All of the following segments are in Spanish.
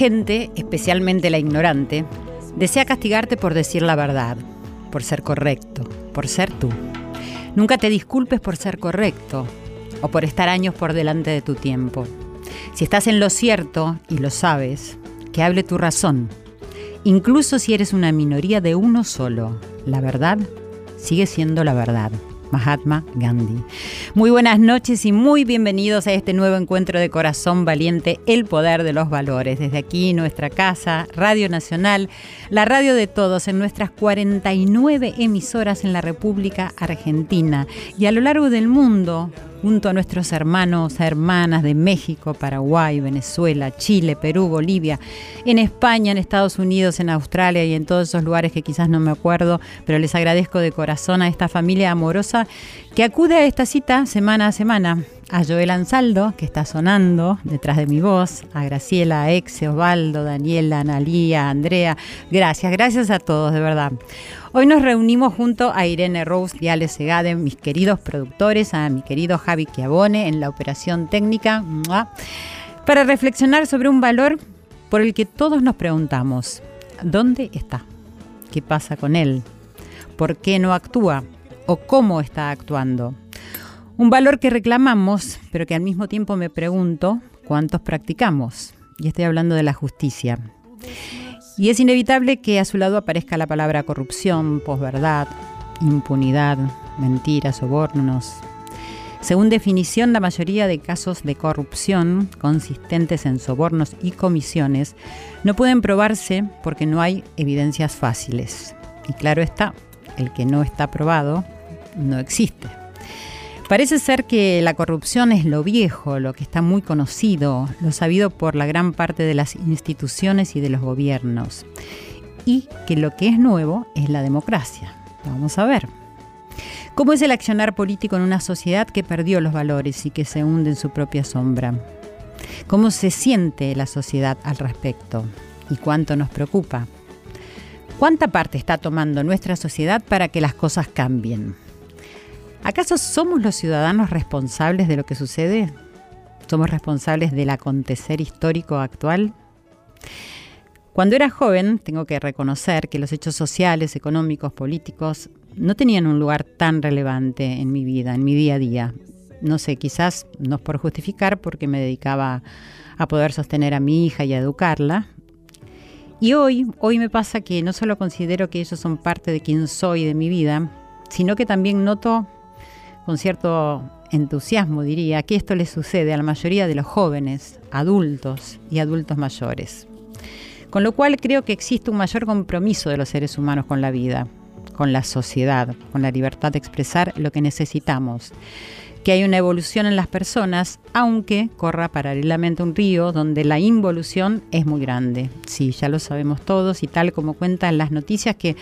gente, especialmente la ignorante, desea castigarte por decir la verdad, por ser correcto, por ser tú. Nunca te disculpes por ser correcto o por estar años por delante de tu tiempo. Si estás en lo cierto y lo sabes, que hable tu razón. Incluso si eres una minoría de uno solo, la verdad sigue siendo la verdad. Mahatma Gandhi. Muy buenas noches y muy bienvenidos a este nuevo encuentro de Corazón Valiente, el poder de los valores. Desde aquí, nuestra casa, Radio Nacional, la radio de todos, en nuestras 49 emisoras en la República Argentina y a lo largo del mundo, junto a nuestros hermanos, hermanas de México, Paraguay, Venezuela, Chile, Perú, Bolivia, en España, en Estados Unidos, en Australia y en todos esos lugares que quizás no me acuerdo, pero les agradezco de corazón a esta familia amorosa que acude a esta cita semana a semana. A Joel Ansaldo, que está sonando detrás de mi voz, a Graciela, a Exe, Osvaldo, Daniela, Analía, Andrea. Gracias, gracias a todos, de verdad. Hoy nos reunimos junto a Irene Rose y Ale Segade, mis queridos productores, a mi querido Javi Chiavone en la operación técnica, para reflexionar sobre un valor por el que todos nos preguntamos, ¿dónde está? ¿Qué pasa con él? ¿Por qué no actúa? ¿O cómo está actuando? Un valor que reclamamos, pero que al mismo tiempo me pregunto cuántos practicamos. Y estoy hablando de la justicia. Y es inevitable que a su lado aparezca la palabra corrupción, posverdad, impunidad, mentiras, sobornos. Según definición, la mayoría de casos de corrupción consistentes en sobornos y comisiones no pueden probarse porque no hay evidencias fáciles. Y claro está, el que no está probado no existe. Parece ser que la corrupción es lo viejo, lo que está muy conocido, lo sabido por la gran parte de las instituciones y de los gobiernos. Y que lo que es nuevo es la democracia. Vamos a ver. ¿Cómo es el accionar político en una sociedad que perdió los valores y que se hunde en su propia sombra? ¿Cómo se siente la sociedad al respecto? ¿Y cuánto nos preocupa? ¿Cuánta parte está tomando nuestra sociedad para que las cosas cambien? ¿Acaso somos los ciudadanos responsables de lo que sucede? ¿Somos responsables del acontecer histórico actual? Cuando era joven, tengo que reconocer que los hechos sociales, económicos, políticos no tenían un lugar tan relevante en mi vida, en mi día a día. No sé, quizás no es por justificar porque me dedicaba a poder sostener a mi hija y a educarla. Y hoy, hoy me pasa que no solo considero que ellos son parte de quien soy, de mi vida, sino que también noto con cierto entusiasmo, diría, que esto le sucede a la mayoría de los jóvenes, adultos y adultos mayores. Con lo cual creo que existe un mayor compromiso de los seres humanos con la vida, con la sociedad, con la libertad de expresar lo que necesitamos. Que hay una evolución en las personas, aunque corra paralelamente un río donde la involución es muy grande. Sí, ya lo sabemos todos y tal como cuentan las noticias que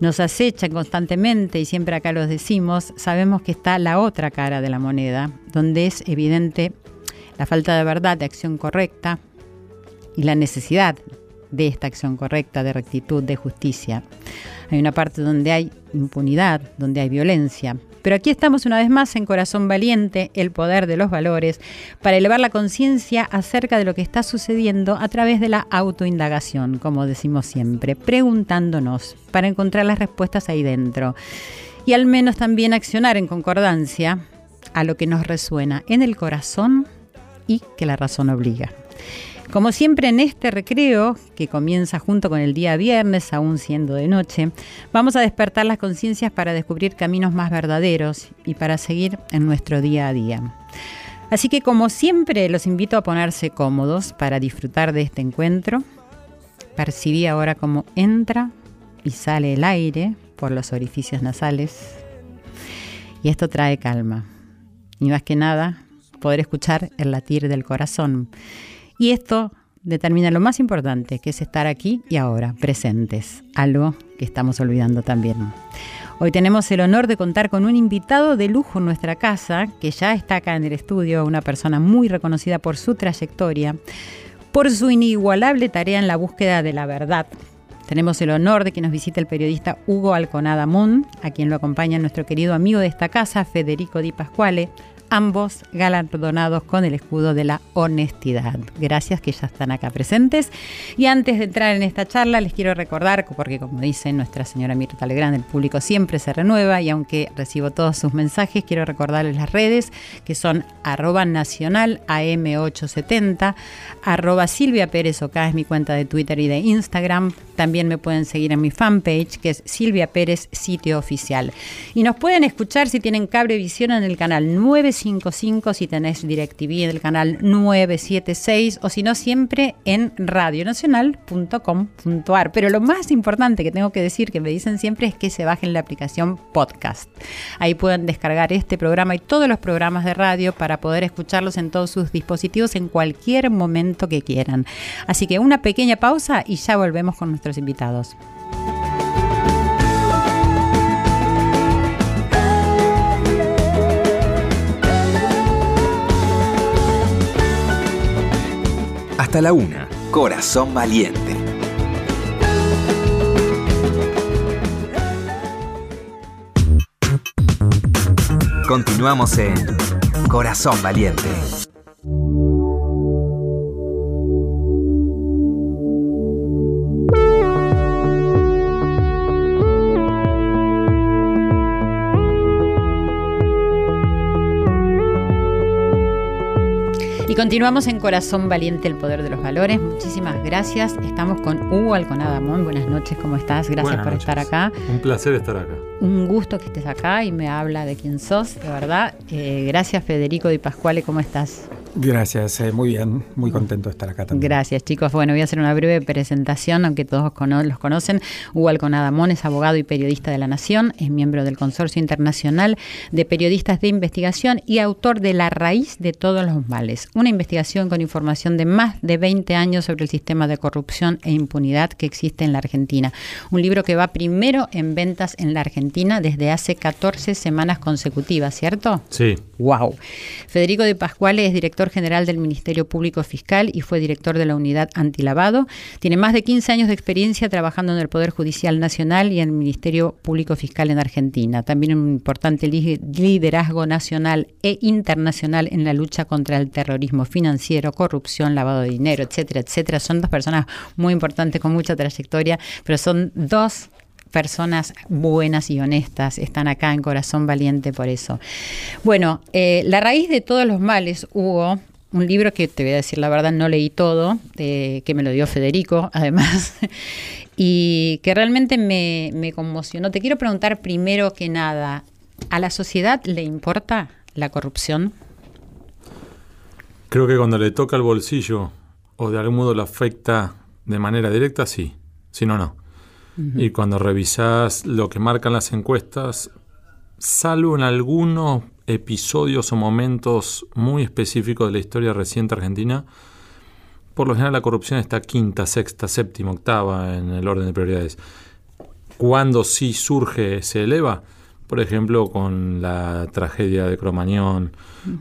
nos acechan constantemente y siempre acá los decimos, sabemos que está la otra cara de la moneda, donde es evidente la falta de verdad, de acción correcta y la necesidad de esta acción correcta, de rectitud, de justicia. Hay una parte donde hay impunidad, donde hay violencia. Pero aquí estamos una vez más en Corazón Valiente, el poder de los valores, para elevar la conciencia acerca de lo que está sucediendo a través de la autoindagación, como decimos siempre, preguntándonos para encontrar las respuestas ahí dentro. Y al menos también accionar en concordancia a lo que nos resuena en el corazón y que la razón obliga. Como siempre en este recreo, que comienza junto con el día viernes, aún siendo de noche, vamos a despertar las conciencias para descubrir caminos más verdaderos y para seguir en nuestro día a día. Así que como siempre los invito a ponerse cómodos para disfrutar de este encuentro. Percibí ahora cómo entra y sale el aire por los orificios nasales. Y esto trae calma. Y más que nada, poder escuchar el latir del corazón. Y esto determina lo más importante, que es estar aquí y ahora, presentes, algo que estamos olvidando también. Hoy tenemos el honor de contar con un invitado de lujo en nuestra casa, que ya está acá en el estudio, una persona muy reconocida por su trayectoria, por su inigualable tarea en la búsqueda de la verdad. Tenemos el honor de que nos visite el periodista Hugo Alconada Moon, a quien lo acompaña nuestro querido amigo de esta casa, Federico Di Pasquale, ambos galardonados con el escudo de la honestidad. Gracias que ya están acá presentes. Y antes de entrar en esta charla, les quiero recordar, porque como dice nuestra señora Mirta Legrand, el público siempre se renueva y aunque recibo todos sus mensajes, quiero recordarles las redes que son arroba nacional AM870, arroba Silvia Pérez Oca es mi cuenta de Twitter y de Instagram. También me pueden seguir en mi fanpage que es Silvia Pérez Sitio Oficial. Y nos pueden escuchar si tienen cablevisión en el canal 9 55 si tenés DirecTV en el canal 976 o si no siempre en radionacional.com.ar. Pero lo más importante que tengo que decir, que me dicen siempre, es que se bajen la aplicación podcast. Ahí pueden descargar este programa y todos los programas de radio para poder escucharlos en todos sus dispositivos en cualquier momento que quieran. Así que una pequeña pausa y ya volvemos con nuestros invitados. La una. Corazón Valiente. Continuamos en Corazón Valiente. Y continuamos en Corazón Valiente, el poder de los valores. Muchísimas gracias. Estamos con Hugo Alconadamón. Buenas noches, ¿cómo estás? Gracias por estar acá. Un placer estar acá. Un gusto que estés acá y me habla de quién sos, de verdad. Eh, gracias, Federico Di Pascuale, ¿cómo estás? Gracias, eh, muy bien, muy contento de estar acá también. Gracias, chicos. Bueno, voy a hacer una breve presentación, aunque todos los conocen. Hugo Alconadamón es abogado y periodista de La Nación, es miembro del Consorcio Internacional de Periodistas de Investigación y autor de La Raíz de Todos los Males, una investigación con información de más de 20 años sobre el sistema de corrupción e impunidad que existe en la Argentina. Un libro que va primero en ventas en la Argentina desde hace 14 semanas consecutivas, ¿cierto? Sí. ¡Wow! Federico de Pascuale es director general del Ministerio Público Fiscal y fue director de la Unidad Antilavado. Tiene más de 15 años de experiencia trabajando en el Poder Judicial Nacional y en el Ministerio Público Fiscal en Argentina. También un importante liderazgo nacional e internacional en la lucha contra el terrorismo financiero, corrupción, lavado de dinero, etcétera, etcétera. Son dos personas muy importantes con mucha trayectoria, pero son dos personas buenas y honestas están acá en Corazón Valiente por eso. Bueno, eh, la raíz de todos los males, Hugo, un libro que te voy a decir la verdad, no leí todo, eh, que me lo dio Federico, además, y que realmente me, me conmocionó. Te quiero preguntar primero que nada, ¿a la sociedad le importa la corrupción? Creo que cuando le toca el bolsillo o de algún modo le afecta de manera directa, sí. Si no, no. Y cuando revisas lo que marcan las encuestas, salvo en algunos episodios o momentos muy específicos de la historia reciente argentina, por lo general la corrupción está quinta, sexta, séptima, octava en el orden de prioridades. Cuando sí surge, se eleva, por ejemplo, con la tragedia de Cromañón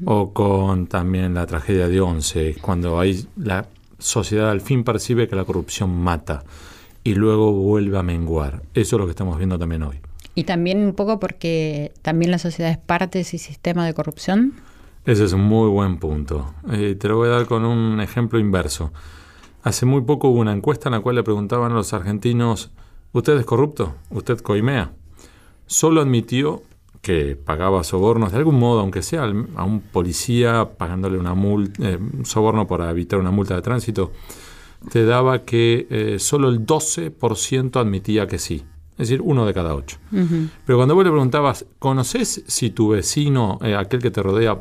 o con también la tragedia de Once, cuando ahí la sociedad al fin percibe que la corrupción mata y luego vuelve a menguar. Eso es lo que estamos viendo también hoy. Y también un poco porque también la sociedad es parte de ese sistema de corrupción. Ese es un muy buen punto. Eh, te lo voy a dar con un ejemplo inverso. Hace muy poco hubo una encuesta en la cual le preguntaban a los argentinos, ¿usted es corrupto? ¿Usted coimea? Solo admitió que pagaba sobornos de algún modo, aunque sea a un policía pagándole una multa, eh, soborno para evitar una multa de tránsito, te daba que eh, solo el 12% admitía que sí. Es decir, uno de cada ocho. Pero cuando vos le preguntabas, ¿conoces si tu vecino, eh, aquel que te rodea,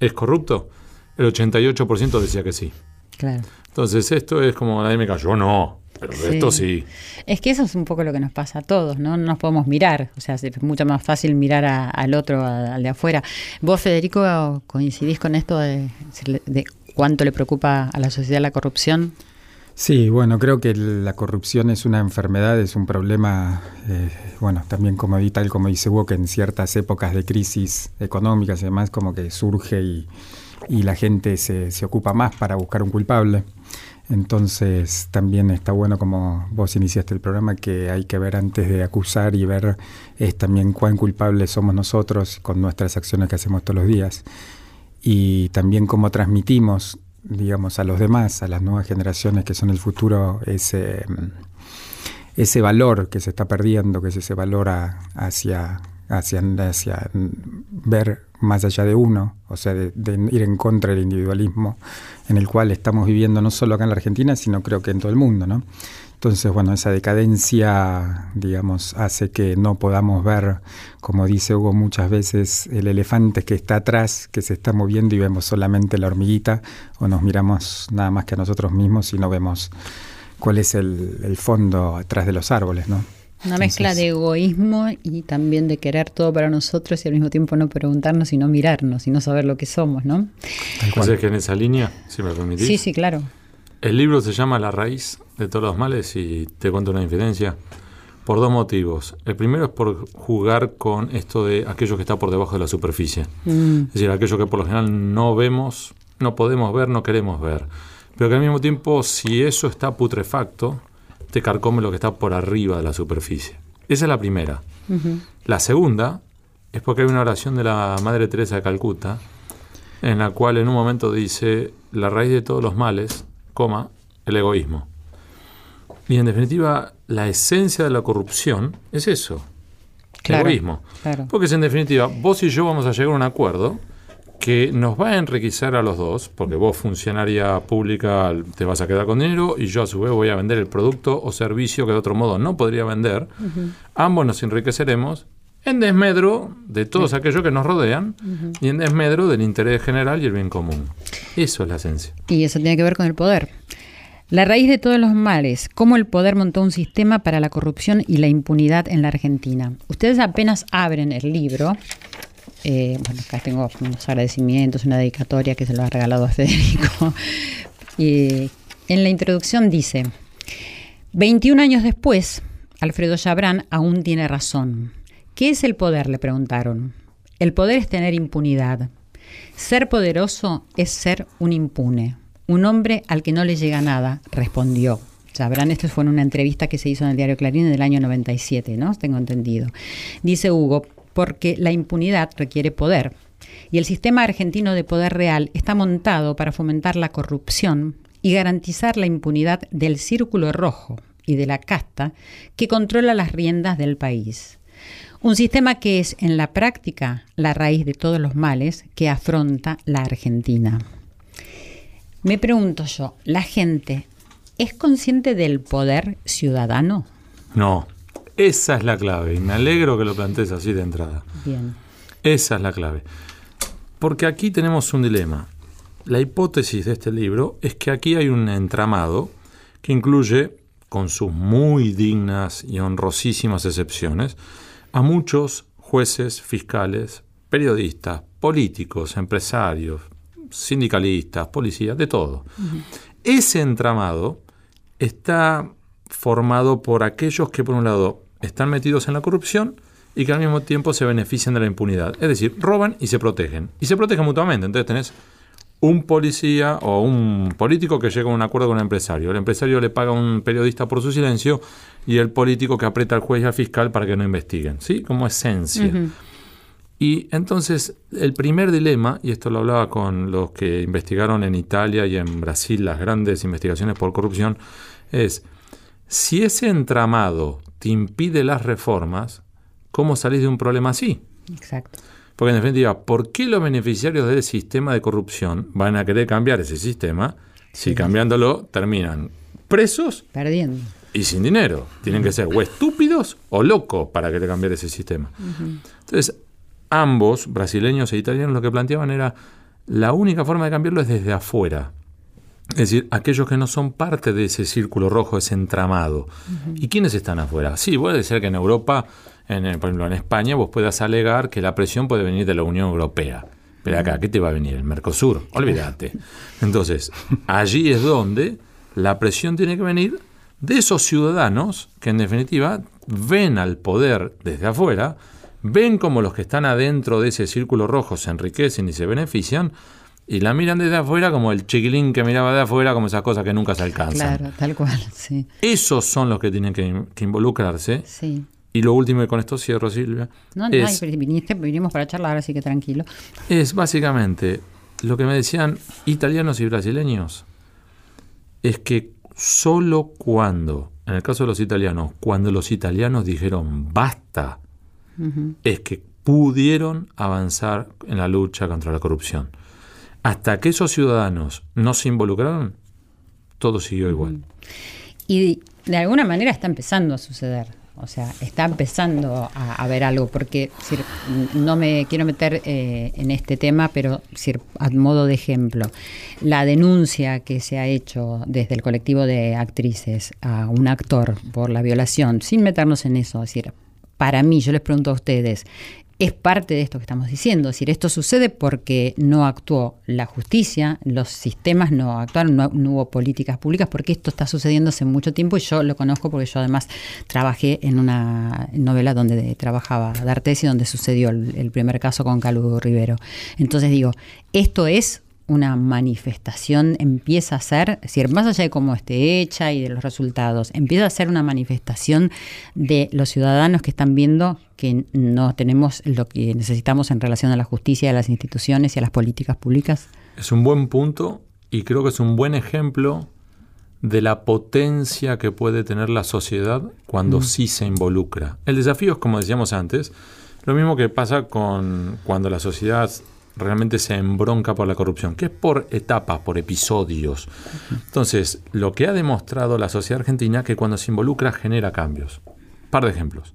es corrupto? El 88% decía que sí. Claro. Entonces, esto es como nadie me cayó, no. Pero esto sí. Es que eso es un poco lo que nos pasa a todos, ¿no? No nos podemos mirar. O sea, es mucho más fácil mirar al otro, al de afuera. ¿Vos, Federico, coincidís con esto de, de cuánto le preocupa a la sociedad la corrupción? Sí, bueno, creo que la corrupción es una enfermedad, es un problema, eh, bueno, también como tal como dice Hugo, que en ciertas épocas de crisis económicas y demás como que surge y, la gente se, se, ocupa más para buscar un culpable. Entonces también está bueno como vos iniciaste el programa que hay que ver antes de acusar y ver es también cuán culpables somos nosotros con nuestras acciones que hacemos todos los días y también cómo transmitimos digamos, a los demás, a las nuevas generaciones que son el futuro, ese, ese valor que se está perdiendo, que es ese valor hacia, hacia, hacia ver más allá de uno, o sea, de, ir en contra del individualismo en el cual estamos viviendo no solo acá en la Argentina, sino creo que en todo el mundo, ¿no? Entonces, bueno, esa decadencia, digamos, hace que no podamos ver, como dice Hugo muchas veces, el elefante que está atrás, que se está moviendo y vemos solamente la hormiguita, o nos miramos nada más que a nosotros mismos y no vemos cuál es el, fondo atrás de los árboles, ¿no? Una mezcla de egoísmo y también de querer todo para nosotros y al mismo tiempo no preguntarnos y no mirarnos y no saber lo que somos, ¿no? Entonces, que en esa línea, si me permitís. Sí, sí, claro. El libro se llama La raíz de todos los males y te cuento una infidencia por dos motivos. El primero es por jugar con esto de aquello que está por debajo de la superficie. Mm. Es decir, aquello que por lo general no vemos, no podemos ver, no queremos ver. Pero que al mismo tiempo, si eso está putrefacto, te carcome lo que está por arriba de la superficie. Esa es la primera. La segunda es porque hay una oración de la Madre Teresa de Calcuta en la cual en un momento dice, la raíz de todos los males coma, el egoísmo. Y en definitiva, la esencia de la corrupción es eso, el egoísmo. Porque si en definitiva vos y yo vamos a llegar a un acuerdo que nos va a enriquecer a los dos, porque vos, funcionaria pública, te vas a quedar con dinero y yo a su vez voy a vender el producto o servicio que de otro modo no podría vender, ambos nos enriqueceremos en desmedro de todos aquellos que nos rodean y en desmedro del interés general y el bien común. Eso es la esencia. Y eso tiene que ver con el poder. La raíz de todos los males, cómo el poder montó un sistema para la corrupción y la impunidad en la Argentina. Ustedes apenas abren el libro, eh, bueno, acá tengo unos agradecimientos, una dedicatoria que se lo ha regalado a Federico. y en la introducción dice, 21 años después, Alfredo Chabrán aún tiene razón. ¿Qué es el poder? le preguntaron. El poder es tener impunidad. Ser poderoso es ser un impune, un hombre al que no le llega nada, respondió. Sabrán, esto fue en una entrevista que se hizo en el diario Clarín en el año 97, ¿no? Tengo entendido. Dice Hugo, porque la impunidad requiere poder. Y el sistema argentino de poder real está montado para fomentar la corrupción y garantizar la impunidad del círculo rojo y de la casta que controla las riendas del país. Un sistema que es en la práctica la raíz de todos los males que afronta la Argentina. Me pregunto yo, ¿la gente es consciente del poder ciudadano? No, esa es la clave y me alegro que lo plantees así de entrada. Bien. Esa es la clave. Porque aquí tenemos un dilema. La hipótesis de este libro es que aquí hay un entramado que incluye, con sus muy dignas y honrosísimas excepciones, a muchos jueces, fiscales, periodistas, políticos, empresarios, sindicalistas, policías, de todo. Ese entramado está formado por aquellos que, por un lado, están metidos en la corrupción y que al mismo tiempo se benefician de la impunidad. Es decir, roban y se protegen. Y se protegen mutuamente. Entonces tenés un policía o un político que llega a un acuerdo con un empresario. El empresario le paga a un periodista por su silencio y el político que aprieta al juez y al fiscal para que no investiguen, ¿sí? Como esencia. Y entonces el primer dilema, y esto lo hablaba con los que investigaron en Italia y en Brasil las grandes investigaciones por corrupción, es si ese entramado te impide las reformas, ¿cómo salís de un problema así? Exacto. Porque en definitiva, ¿por qué los beneficiarios del sistema de corrupción van a querer cambiar ese sistema si cambiándolo terminan presos Perdiendo. y sin dinero? Tienen que ser o estúpidos o locos para querer cambiar ese sistema. Entonces, ambos, brasileños e italianos, lo que planteaban era la única forma de cambiarlo es desde afuera. Es decir, aquellos que no son parte de ese círculo rojo, ese entramado. ¿Y quiénes están afuera? Sí, puede ser que en Europa, en, el- por ejemplo en España, vos puedas alegar que la presión puede venir de la Unión Europea. Pero acá, ¿qué te va a venir? El Mercosur. Olvídate. Entonces, allí es donde la presión tiene que venir de esos ciudadanos que en definitiva ven al poder desde afuera, ven como los que están adentro de ese círculo rojo se enriquecen y se benefician, y la miran desde afuera como el chiquilín que miraba de afuera, como esas cosas que nunca se alcanzan. Claro, tal cual, sí. Esos son los que tienen que, que involucrarse. Sí. Y lo último, y con esto cierro, Silvia, No, no, es, ay, viniste, vinimos para charlar, así que tranquilo. es básicamente lo que me decían italianos y brasileños, es que solo cuando, en el caso de los italianos, cuando los italianos dijeron basta, es que pudieron avanzar en la lucha contra la corrupción. Hasta que esos ciudadanos no se involucraron, todo siguió igual. Y de alguna manera está empezando a suceder. O sea, está empezando a, a ver algo, porque no me quiero meter eh, en este tema, pero a modo de ejemplo, la denuncia que se ha hecho desde el colectivo de actrices a un actor por la violación, sin meternos en eso, es decir, para mí, yo les pregunto a ustedes, es parte de esto que estamos diciendo. Es decir, esto sucede porque no actuó la justicia, los sistemas no actuaron, no, hubo políticas públicas, porque esto está sucediendo hace mucho tiempo y yo lo conozco porque yo además trabajé en una novela donde trabajaba D'Artes y donde sucedió el, el primer caso con Caludo Rivero. Entonces digo, esto es una manifestación empieza a ser, es decir, más allá de cómo esté hecha y de los resultados, empieza a ser una manifestación de los ciudadanos que están viendo que no tenemos lo que necesitamos en relación a la justicia, a las instituciones y a las políticas públicas? Es un buen punto y creo que es un buen ejemplo de la potencia que puede tener la sociedad cuando mm. sí se involucra. El desafío es, como decíamos antes, lo mismo que pasa con cuando la sociedad realmente se embronca por la corrupción, que es por etapas, por episodios. Entonces, lo que ha demostrado la sociedad argentina que cuando se involucra genera cambios. Un par de ejemplos.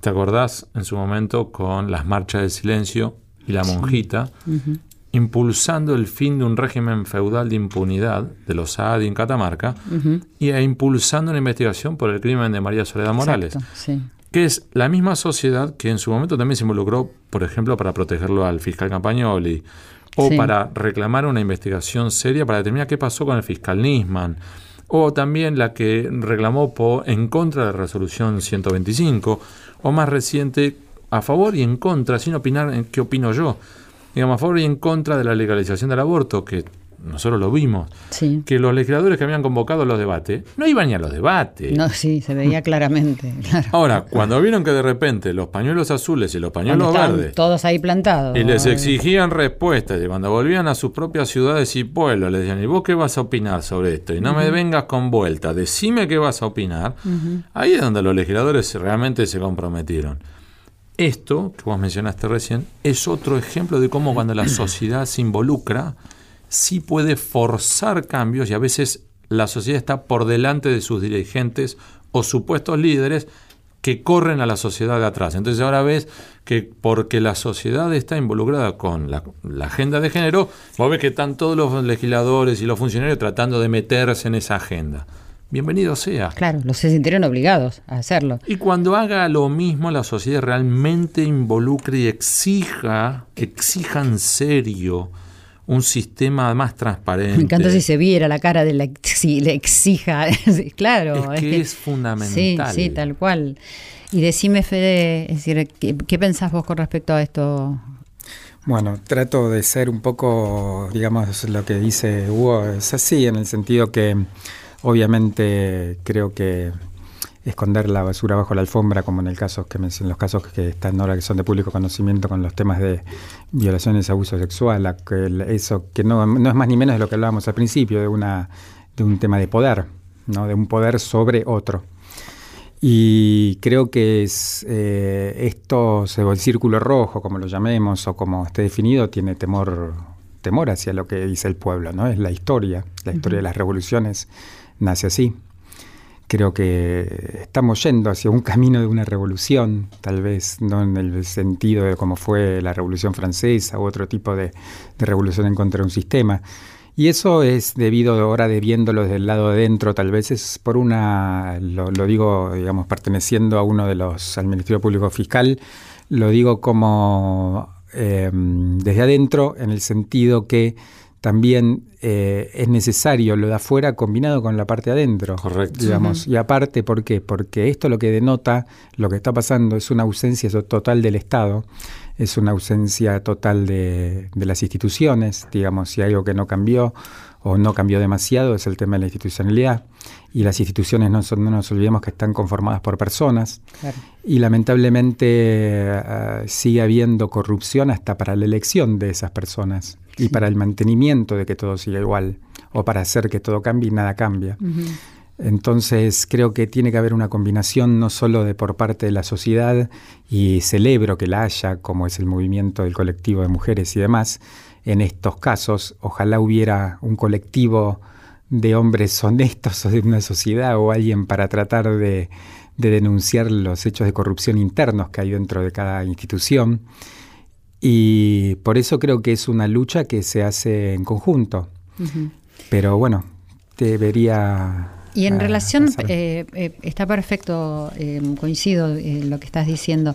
¿Te acordás en su momento con las marchas del silencio y la monjita, sí. uh -huh. impulsando el fin de un régimen feudal de impunidad de los Saadi en Catamarca uh -huh. y e impulsando una investigación por el crimen de María Soledad Morales? Exacto, sí que es la misma sociedad que en su momento también se involucró, por ejemplo, para protegerlo al fiscal Campagnoli, o sí. para reclamar una investigación seria para determinar qué pasó con el fiscal Nisman, o también la que reclamó en contra de la resolución 125, o más reciente, a favor y en contra, sin opinar en qué opino yo, digamos, a favor y en contra de la legalización del aborto, que nosotros lo vimos, sí. que los legisladores que habían convocado los debates no iban ni a los debates. No, sí, se veía claramente. Claro. Ahora, cuando vieron que de repente los pañuelos azules y los pañuelos verdes. Todos ahí plantados. Y les exigían respuestas, y cuando volvían a sus propias ciudades y pueblos, les decían, ¿y vos qué vas a opinar sobre esto? Y no uh -huh. me vengas con vuelta, decime qué vas a opinar. Uh -huh. Ahí es donde los legisladores realmente se comprometieron. Esto, que vos mencionaste recién, es otro ejemplo de cómo cuando la sociedad se involucra, sí puede forzar cambios y a veces la sociedad está por delante de sus dirigentes o supuestos líderes que corren a la sociedad de atrás. Entonces ahora ves que porque la sociedad está involucrada con la, la, agenda de género, vos ves que están todos los legisladores y los funcionarios tratando de meterse en esa agenda. Bienvenido sea. Claro, los se sintieron obligados a hacerlo. Y cuando haga lo mismo, la sociedad realmente involucre y exija, exija en serio un sistema más transparente. Me encanta si se viera la cara de la si le exija, claro. Es que es, es fundamental. Sí, sí, tal cual. Y decime, Fede, es decir, ¿qué, ¿qué, pensás vos con respecto a esto? Bueno, trato de ser un poco, digamos, lo que dice Hugo, es así, en el sentido que obviamente creo que esconder la basura bajo la alfombra, como en el caso que en los casos que están ahora que son de público conocimiento con los temas de violaciones, abuso sexual, eso que no, no es más ni menos de lo que hablábamos al principio, de una de un tema de poder, ¿no? de un poder sobre otro. Y creo que es eh, esto, el círculo rojo, como lo llamemos, o como esté definido, tiene temor, temor hacia lo que dice el pueblo, ¿no? Es la historia, la historia de las revoluciones nace así. Creo que estamos yendo hacia un camino de una revolución, tal vez no en el sentido de cómo fue la Revolución Francesa u otro tipo de, de revolución en contra de un sistema, y eso es debido ahora de viéndolo desde el lado de dentro, tal vez es por una, lo, digo, digamos, perteneciendo a uno de los, al Ministerio Público Fiscal, lo digo como em, desde adentro, en el sentido que también eh, es necesario lo de afuera combinado con la parte de adentro. Correcto. Digamos. Y aparte, ¿por qué? Porque esto lo que denota, lo que está pasando, es una ausencia total del Estado es una ausencia total de, las instituciones, digamos, si hay algo que no cambió o no cambió demasiado es el tema de la institucionalidad. Y las instituciones no, son, no nos olvidemos que están conformadas por personas. Y lamentablemente eh, sigue habiendo corrupción hasta para la elección de esas personas y para el mantenimiento de que todo siga igual o para hacer que todo cambie y nada cambia. Entonces creo que tiene que haber una combinación no solo de por parte de la sociedad y celebro que la haya, como es el movimiento del colectivo de mujeres y demás, en estos casos. Ojalá hubiera un colectivo de hombres honestos o de una sociedad o alguien para tratar de, denunciar los hechos de corrupción internos que hay dentro de cada institución. Y por eso creo que es una lucha que se hace en conjunto. Pero bueno, debería y en relación, eh, eh, está perfecto, eh, coincido en lo que estás diciendo.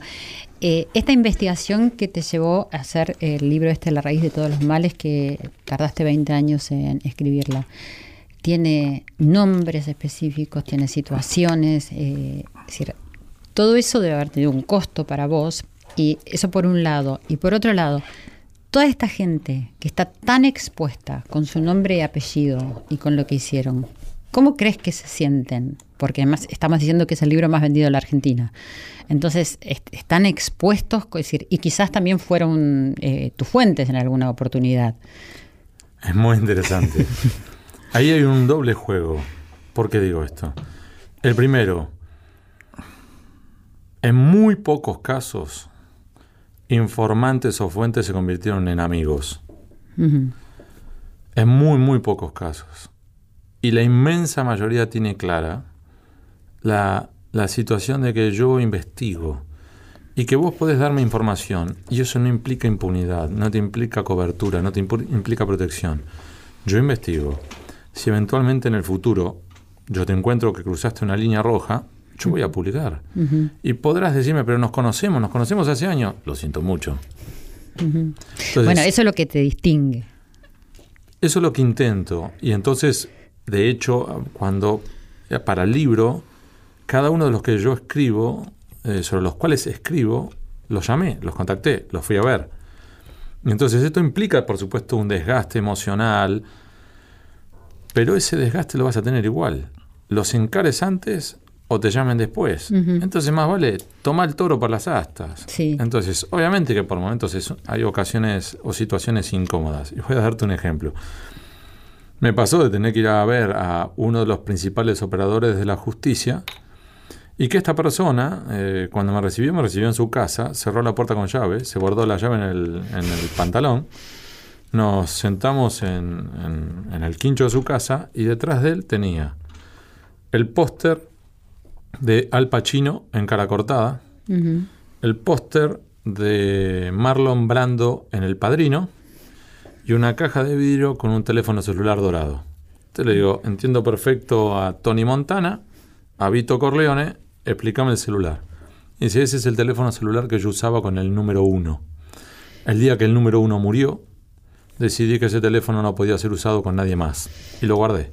esta investigación que te llevó a hacer el libro este, La raíz de todos los males, que tardaste 20 años en escribirla, tiene nombres específicos, tiene situaciones, es decir, todo eso debe haber tenido un costo para vos, y eso por un lado. Y por otro lado, toda esta gente que está tan expuesta con su nombre y apellido y con lo que hicieron, ¿Cómo crees que se sienten? Porque además estamos diciendo que es el libro más vendido de la Argentina. Entonces, están expuestos, decir, y quizás también fueron eh, tus fuentes en alguna oportunidad. Es muy interesante. Ahí hay un doble juego. ¿Por qué digo esto? El primero, en muy pocos casos, informantes o fuentes se convirtieron en amigos. En muy, muy pocos casos y la inmensa mayoría tiene clara la, situación de que yo investigo y que vos podés darme información y eso no implica impunidad, no te implica cobertura, no te implica protección. Yo investigo. Si eventualmente en el futuro yo te encuentro que cruzaste una línea roja, yo voy a publicar. Y podrás decirme, pero nos conocemos, nos conocemos hace años. Lo siento mucho. bueno, eso es lo que te distingue. Eso es lo que intento. Y entonces de hecho, cuando eh, para el libro, cada uno de los que yo escribo, eh, sobre los cuales escribo, los llamé, los contacté, los fui a ver. Entonces esto implica, por supuesto, un desgaste emocional, pero ese desgaste lo vas a tener igual. Los encares antes o te llamen después. Entonces más vale toma el toro por las astas. Entonces, obviamente que por momentos hay ocasiones o situaciones incómodas. Y voy a darte un ejemplo. Me pasó de tener que ir a ver a uno de los principales operadores de la justicia y que esta persona, eh, cuando me recibió, me recibió en su casa, cerró la puerta con llave, se guardó la llave en el, pantalón, nos sentamos en, el quincho de su casa y detrás de él tenía el póster de Al Pacino en cara cortada, el póster de Marlon Brando en El Padrino, y una caja de vidrio con un teléfono celular dorado. Te le digo, entiendo perfecto a Tony Montana, a Vito Corleone, explícame el celular. Y dice, ese es el teléfono celular que yo usaba con el número uno. El día que el número uno murió, decidí que ese teléfono no podía ser usado con nadie más. Y lo guardé.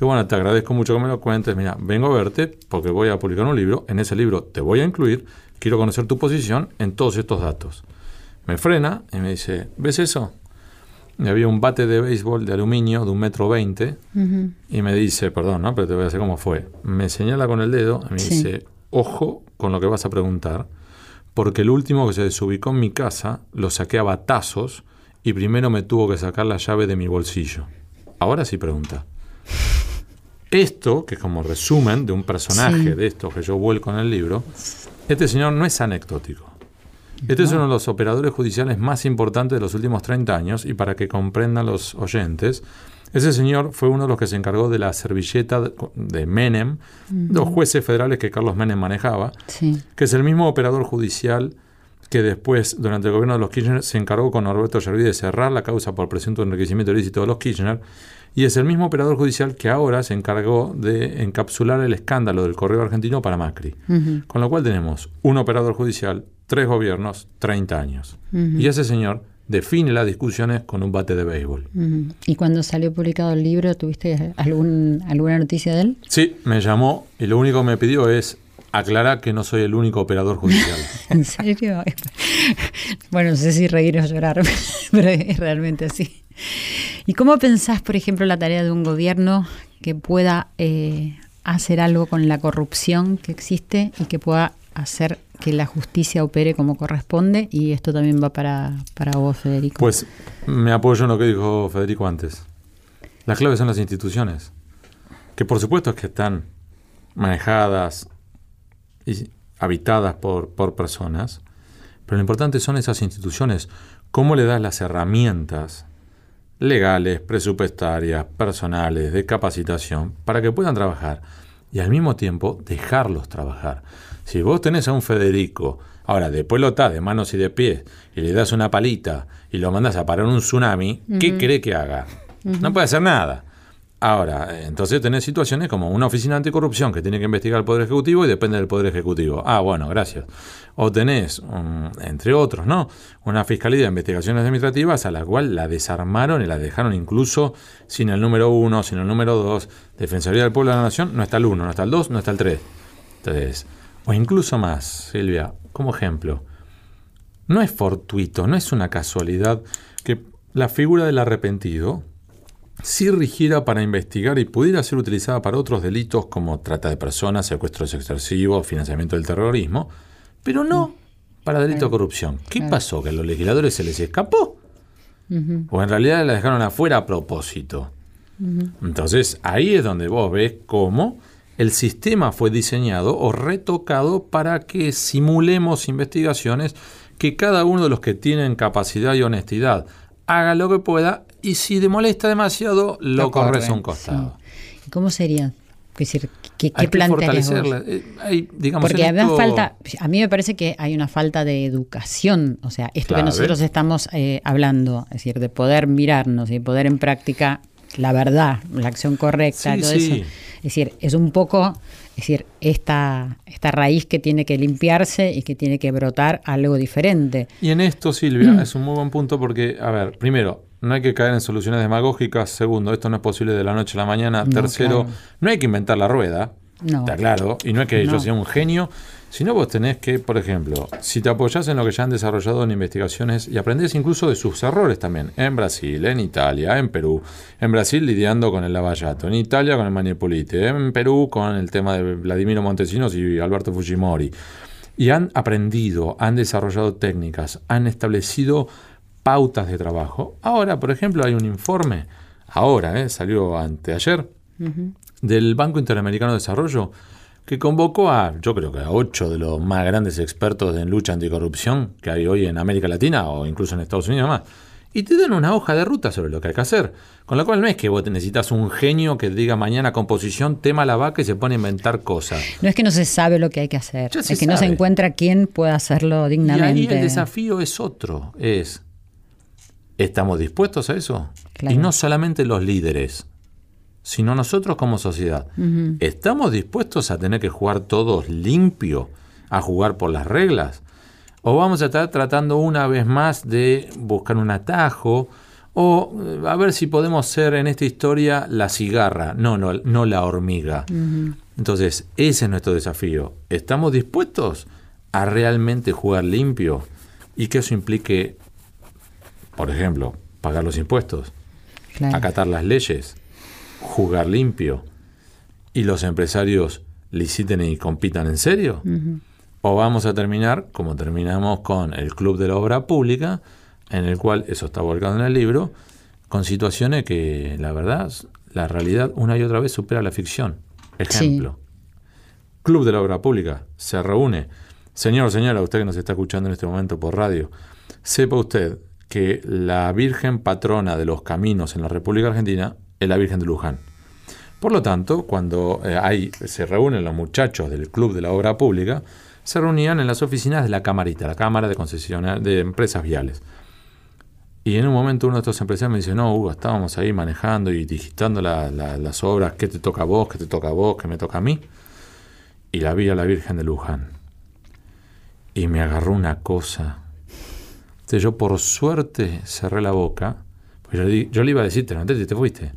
Y bueno, te agradezco mucho que me lo cuentes. Mira, vengo a verte porque voy a publicar un libro. En ese libro te voy a incluir. Quiero conocer tu posición en todos estos datos. Me frena y me dice, ¿ves eso? Y había un bate de béisbol de aluminio de un metro veinte y me dice, perdón, ¿no? pero te voy a decir cómo fue. Me señala con el dedo y me dice, ojo con lo que vas a preguntar, porque el último que se desubicó en mi casa lo saqué a batazos y primero me tuvo que sacar la llave de mi bolsillo. Ahora sí pregunta. Esto, que es como resumen de un personaje Sí. de esto que yo vuelco en el libro, este señor no es anecdótico. Este es uno de los operadores judiciales más importantes de los últimos 30 años y para que comprendan los oyentes, ese señor fue uno de los que se encargó de la servilleta de- Menem, los jueces federales que Carlos Menem manejaba, Sí. que es el mismo operador judicial que después, durante el gobierno de los Kirchner, se encargó con Norberto Yerví de cerrar la causa por presunto enriquecimiento ilícito de los Kirchner, y es el mismo operador judicial que ahora se encargó de encapsular el escándalo del correo argentino para Macri. Con lo cual tenemos un operador judicial, tres gobiernos, 30 años. Y ese señor define las discusiones con un bate de béisbol. ¿Y cuando salió publicado el libro, tuviste algún, alguna noticia de él? Sí, me llamó y lo único que me pidió es aclarar que no soy el único operador judicial. ¿En serio? bueno, no sé si reír o llorar, pero es realmente así. ¿Y cómo pensás, por ejemplo, la tarea de un gobierno que pueda eh, hacer algo con la corrupción que existe y que pueda hacer que la justicia opere como corresponde? Y esto también va para, para vos, Federico. Pues me apoyo en lo que dijo Federico antes. Las claves son las instituciones, que por supuesto es que están manejadas y habitadas por, por personas, pero lo importante son esas instituciones, cómo le das las herramientas legales, presupuestarias, personales, de capacitación, para que puedan trabajar y al mismo tiempo dejarlos trabajar. Si vos tenés a un Federico, ahora después lo atás de manos y de pies y le das una palita y lo mandas a parar un tsunami, ¿qué cree que haga? No puede hacer nada. Ahora, entonces tenés situaciones como una oficina anticorrupción que tiene que investigar el Poder Ejecutivo y depende del Poder Ejecutivo. Ah, bueno, gracias. O tenés, um, entre otros, ¿no? Una Fiscalía de Investigaciones Administrativas a la cual la desarmaron y la dejaron incluso sin el número uno, sin el número dos. Defensoría del Pueblo de la Nación no está el uno, no está el dos, no está el tres. Entonces, o incluso más, Silvia, como ejemplo, no es fortuito, no es una casualidad que la figura del arrepentido si rigiera para investigar y pudiera ser utilizada para otros delitos como trata de personas, secuestros extorsivos, financiamiento del terrorismo, pero no para delito de corrupción. ¿Qué pasó? ¿Que a los legisladores se les escapó? ¿O en realidad la dejaron afuera a propósito? Entonces ahí es donde vos ves cómo el sistema fue diseñado o retocado para que simulemos investigaciones que cada uno de los que tienen capacidad y honestidad haga lo que pueda y si te molesta demasiado lo, corres a un costado. ¿Y cómo sería? Es decir, ¿qué, qué Hay que plantearías vos? fortalecerla. Eh, hay, digamos, Porque además esto- falta, a mí me parece que hay una falta de educación, o sea, esto que nosotros estamos eh, hablando, es decir, de poder mirarnos y poder en práctica la verdad, la acción correcta, Sí, todo sí. eso. Es decir, es un poco, es decir, esta, esta raíz que tiene que limpiarse y que tiene que brotar algo diferente. Y en esto, Silvia, es un muy buen punto porque, a ver, primero, no hay que caer en soluciones demagógicas. Segundo, esto no es posible de la noche a la mañana. No, Tercero, claro. no hay que inventar la rueda. No. Está claro. Y no es que No. yo sea un genio, sino vos tenés que, por ejemplo, si te apoyás en lo que ya han desarrollado en investigaciones y aprendés incluso de sus errores también, en Brasil, en Italia, en Perú, en Brasil lidiando con el lavallato, en Italia con el manipolite, en Perú con el tema de Vladimiro Montesinos y Alberto Fujimori. Y han aprendido, han desarrollado técnicas, han establecido pautas de trabajo. Ahora, por ejemplo, hay un informe, ahora, eh, salió anteayer, del Banco Interamericano de Desarrollo, que convocó a, yo creo que a ocho de los más grandes expertos en lucha anticorrupción que hay hoy en América Latina o incluso en Estados Unidos más. Y te dan una hoja de ruta sobre lo que hay que hacer. Con lo cual no es que vos necesitas un genio que diga mañana composición, tema la vaca y se pone a inventar cosas. No es que no se sabe lo que hay que hacer, Ya es que no se encuentra quién pueda hacerlo Y dignamente. ahí el desafío es otro, es, ¿estamos dispuestos a eso? Claro. Y no solamente los líderes, sino nosotros como sociedad. ¿Estamos dispuestos a tener que jugar todos limpio, a jugar por las reglas? ¿O vamos a estar tratando una vez más de buscar un atajo? O eh, a ver si podemos ser en esta historia la cigarra, no, no, no la hormiga. Entonces, ese es nuestro desafío. ¿Estamos dispuestos a realmente jugar limpio? Y que eso implique, por ejemplo, pagar los impuestos, Claro. acatar las leyes, jugar limpio y los empresarios liciten y compitan en serio? ¿O vamos a terminar como terminamos con el Club de la Obra Pública, en el cual, eso está volcado en el libro, con situaciones que la verdad la realidad una y otra vez supera la ficción. Ejemplo. Club de la Obra Pública se reúne. Señor, señora, usted que nos está escuchando en este momento por radio, sepa usted que la Virgen patrona de los caminos en la República Argentina es la Virgen de Luján. Por lo tanto, cuando eh, hay, se reúnen los muchachos del Club de la Obra Pública, se reunían en las oficinas de la Camarita, la Cámara de Concesiones de Empresas Viales. Y en un momento uno de estos empresarios me dice, no, Hugo, estábamos ahí manejando y digitando las obras, qué te toca a vos, qué te toca a vos, qué me toca a mí. Y la vi a la Virgen de Luján. Y me agarró una cosa. Entonces yo por suerte cerré la boca. Pues yo, le, yo le iba a decir, te levantaste y te fuiste.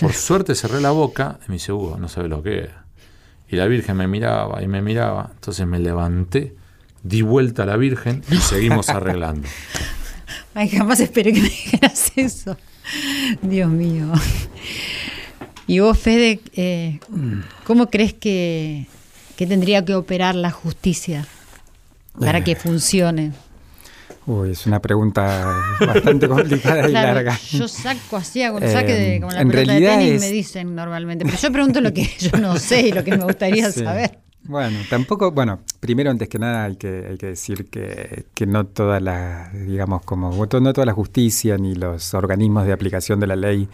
Por suerte cerré la boca y me dice, Hugo, no sabe lo que era. Y la Virgen me miraba y me miraba. Entonces me levanté, di vuelta a la Virgen y seguimos arreglando. Ay, jamás esperé que me dijeras eso. Dios mío. Y vos, Fede, eh, ¿cómo crees que, que, tendría que operar la justicia para que funcione? Uy, es una pregunta bastante complicada y larga. Yo saco así, hago el saque de, como la en realidad de tenis, me dicen normalmente. Pero yo pregunto lo que yo no sé y lo que me gustaría saber. Bueno, tampoco, bueno, primero antes que nada hay que, hay que decir que, que no toda la, digamos, como, no toda la justicia ni los organismos de aplicación de la ley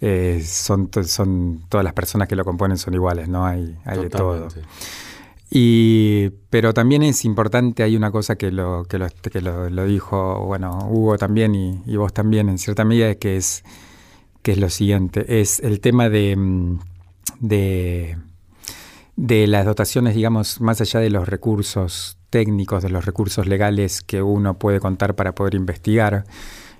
eh, son, son, todas las personas que lo componen son iguales, ¿no? Hay, hay de todo. Y, pero también es importante, hay una cosa que lo, que lo, que lo, dijo, bueno, Hugo también y, y, vos también en cierta medida, que es, que es lo siguiente, es el tema de, mm, de de las dotaciones, digamos, más allá de los recursos técnicos, de los recursos legales que uno puede contar para poder investigar.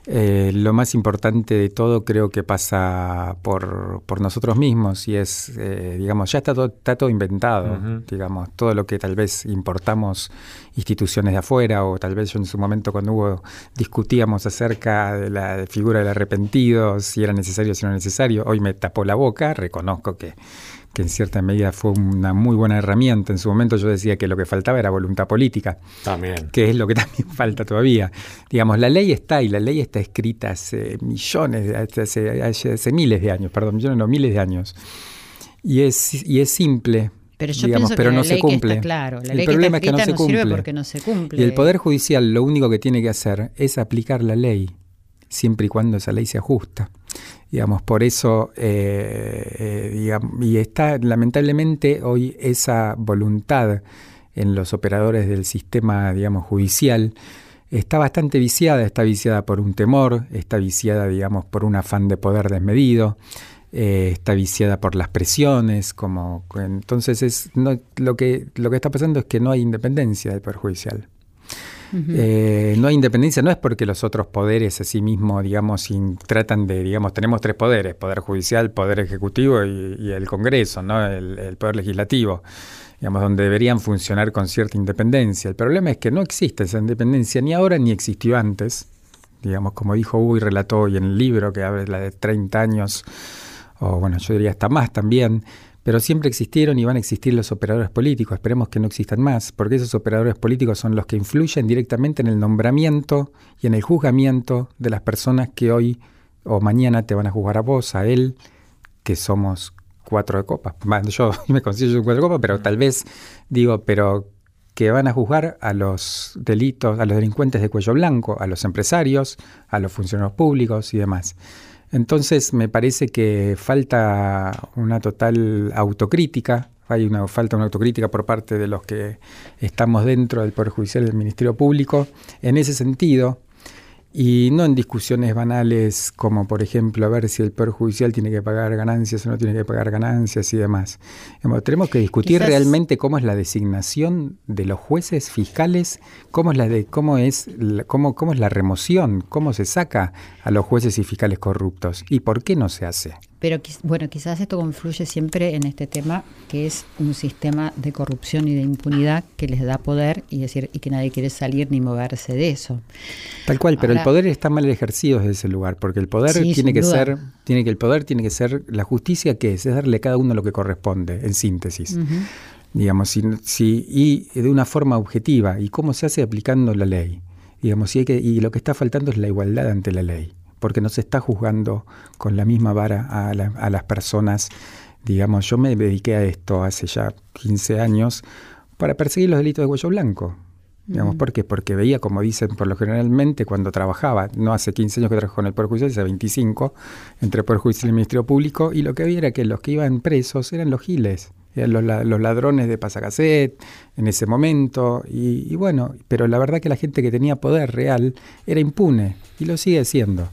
Eh, lo más importante de todo creo que pasa por, por nosotros mismos y es, eh, digamos, ya está todo, está todo inventado, digamos, todo lo que tal vez importamos instituciones de afuera o tal vez yo en su momento cuando hubo discutíamos acerca de la figura del arrepentido, si era necesario o si no era necesario, hoy me tapó la boca, reconozco que que en cierta medida fue una muy buena herramienta. En su momento yo decía que lo que faltaba era voluntad política. También. Que es lo que también falta todavía. Digamos, la ley está y la ley está escrita hace millones, hace, hace, miles de años, perdón, millones no, miles de años. Y es, y es simple. Pero yo pienso que no la ley se cumple. está claro, la el problema es que no se cumple. Sirve porque no se cumple. Y el Poder Judicial lo único que tiene que hacer es aplicar la ley, siempre y cuando esa ley se ajusta. Digamos, por eso, eh, eh, y está lamentablemente hoy esa voluntad en los operadores del sistema, digamos, judicial, está bastante viciada, está viciada por un temor, está viciada, digamos, por un afán de poder desmedido, eh, está viciada por las presiones, como entonces es no, lo que lo que está pasando es que no hay independencia del poder judicial. Eh, no hay independencia, no es porque los otros poderes así mismo, digamos, tratan de, digamos, tenemos tres poderes, poder judicial, poder ejecutivo y, el Congreso, ¿no? El, poder legislativo, digamos, donde deberían funcionar con cierta independencia. El problema es que no existe esa independencia ni ahora ni existió antes, digamos, como dijo Hugo y relató hoy en el libro que habla de 30 años, o bueno, yo diría hasta más también, pero siempre existieron y van a existir los operadores políticos. Esperemos que no existan más, porque esos operadores políticos son los que influyen directamente en el nombramiento y en el juzgamiento de las personas que hoy o mañana te van a juzgar a vos, a él, que somos cuatro de copas. Yo me considero cuatro de copas, pero tal vez digo, pero que van a juzgar a los delitos, a los delincuentes de cuello blanco, a los empresarios, a los funcionarios públicos y demás. Entonces me parece que falta una total autocrítica, hay una falta una autocrítica por parte de los que estamos dentro del Poder Judicial del Ministerio Público. En ese sentido y no en discusiones banales como por ejemplo a ver si el Poder Judicial tiene que pagar ganancias o no tiene que pagar ganancias y demás. tenemos que discutir realmente cómo es la designación de los jueces fiscales, cómo es la de cómo es cómo, cómo es la remoción, cómo se saca a los jueces y fiscales corruptos y por qué no se hace. Pero bueno, quizás esto confluye siempre en este tema que es un sistema de corrupción y de impunidad que les da poder y decir y que nadie quiere salir ni moverse de eso. Tal cual, pero el poder está mal ejercido desde ese lugar, porque el poder tiene que ser, tiene que el poder tiene que ser la justicia que es, es darle a cada uno lo que corresponde, en síntesis. Digamos, si, y de una forma objetiva. ¿Y cómo se hace aplicando la ley? Digamos, y, que, y lo que está faltando es la igualdad ante la ley porque no se está juzgando con la misma vara a, la- a las personas. Digamos, yo me dediqué a esto hace ya 15 años para perseguir los delitos de cuello blanco. Digamos, ¿Por qué? Porque veía, como dicen por lo generalmente, cuando trabajaba, no hace 15 años que trabajo en el Poder Judicial, hace 25, entre el Poder Judicial y el Ministerio Público, y lo que vi era que los que iban presos eran los giles, eran los, los ladrones de pasacaset en ese momento, y, y bueno, pero la verdad que la gente que tenía poder real era impune, y lo sigue siendo.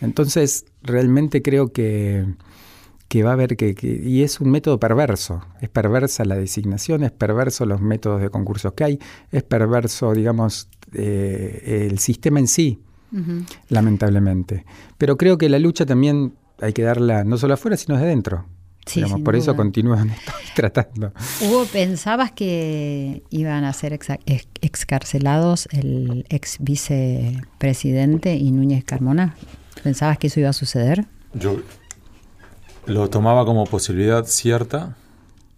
Entonces, realmente creo que, que va a haber que, que- Y es un método perverso. Es perversa la designación, es perverso los métodos de concursos que hay, es perverso, digamos, eh, el sistema en sí, lamentablemente. Pero creo que la lucha también hay que darla no solo afuera, sino desde dentro. Sí, Digamos, por eso continúan tratando. Hugo, ¿pensabas que iban a ser ex- excarcelados el ex vicepresidente y Núñez Carmona? ¿Pensabas que eso iba a suceder? Yo lo tomaba como posibilidad cierta